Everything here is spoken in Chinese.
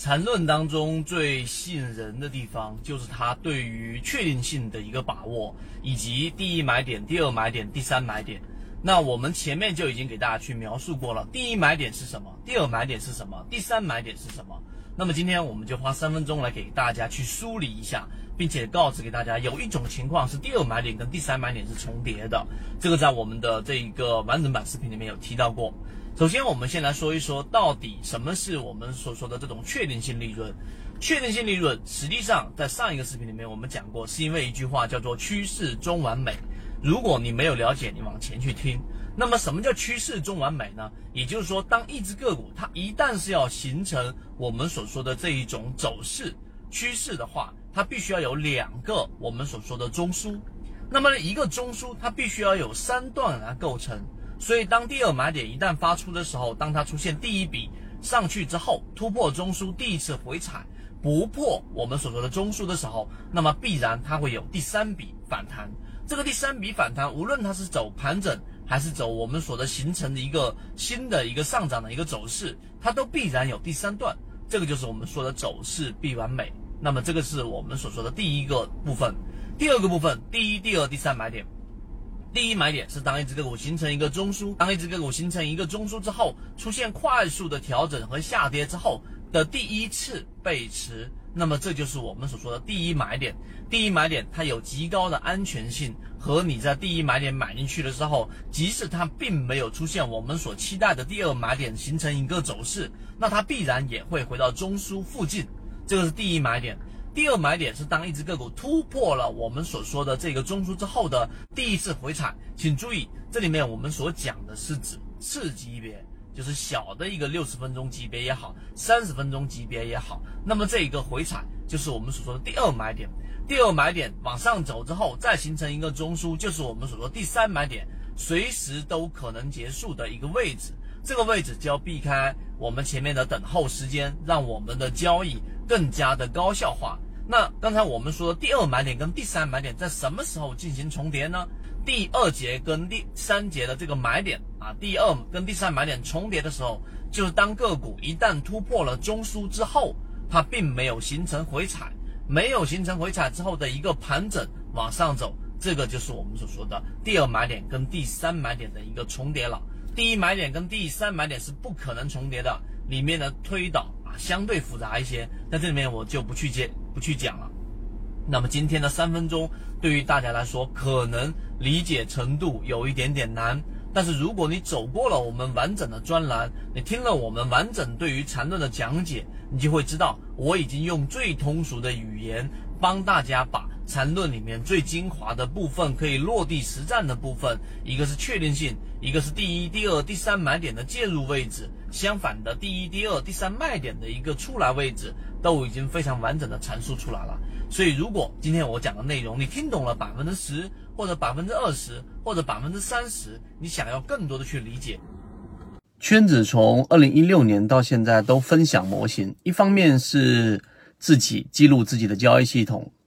缠论当中最吸引人的地方，就是它对于确定性的一个把握，以及第一买点、第二买点、第三买点。那我们前面就已经给大家去描述过了，第一买点是什么，第二买点是什么，第三买点是什么。那么今天我们就花三分钟来给大家去梳理一下，并且告知给大家，有一种情况是第二买点跟第三买点是重叠的，这个在我们的这一个完整版视频里面有提到过。首先，我们先来说一说，到底什么是我们所说的这种确定性利润？确定性利润，实际上在上一个视频里面我们讲过，是因为一句话叫做“趋势中完美”。如果你没有了解，你往前去听。那么，什么叫趋势中完美呢？也就是说，当一只个股它一旦是要形成我们所说的这一种走势趋势的话，它必须要有两个我们所说的中枢。那么，一个中枢它必须要有三段来构成。所以，当第二买点一旦发出的时候，当它出现第一笔上去之后，突破中枢第一次回踩，不破我们所说的中枢的时候，那么必然它会有第三笔反弹。这个第三笔反弹，无论它是走盘整，还是走我们所的形成的一个新的一个上涨的一个走势，它都必然有第三段。这个就是我们说的走势必完美。那么，这个是我们所说的第一个部分。第二个部分，第一、第二、第三买点。第一买点是当一只个股形成一个中枢，当一只个股形成一个中枢之后，出现快速的调整和下跌之后的第一次背驰，那么这就是我们所说的第一买点。第一买点它有极高的安全性，和你在第一买点买进去的时候，即使它并没有出现我们所期待的第二买点形成一个走势，那它必然也会回到中枢附近，这个是第一买点。第二买点是当一只个股突破了我们所说的这个中枢之后的第一次回踩，请注意，这里面我们所讲的是指次级别，就是小的一个六十分钟级别也好，三十分钟级别也好，那么这一个回踩就是我们所说的第二买点。第二买点往上走之后，再形成一个中枢，就是我们所说第三买点，随时都可能结束的一个位置。这个位置就要避开我们前面的等候时间，让我们的交易。更加的高效化。那刚才我们说的第二买点跟第三买点在什么时候进行重叠呢？第二节跟第三节的这个买点啊，第二跟第三买点重叠的时候，就是当个股一旦突破了中枢之后，它并没有形成回踩，没有形成回踩之后的一个盘整往上走，这个就是我们所说的第二买点跟第三买点的一个重叠了。第一买点跟第三买点是不可能重叠的，里面的推导。相对复杂一些，在这里面我就不去接不去讲了。那么今天的三分钟对于大家来说可能理解程度有一点点难，但是如果你走过了我们完整的专栏，你听了我们完整对于缠论的讲解，你就会知道我已经用最通俗的语言帮大家把缠论里面最精华的部分可以落地实战的部分，一个是确定性，一个是第一、第二、第三买点的介入位置。相反的，第一、第二、第三卖点的一个出来位置都已经非常完整的阐述出来了。所以，如果今天我讲的内容你听懂了百分之十，或者百分之二十，或者百分之三十，你想要更多的去理解，圈子从二零一六年到现在都分享模型，一方面是自己记录自己的交易系统，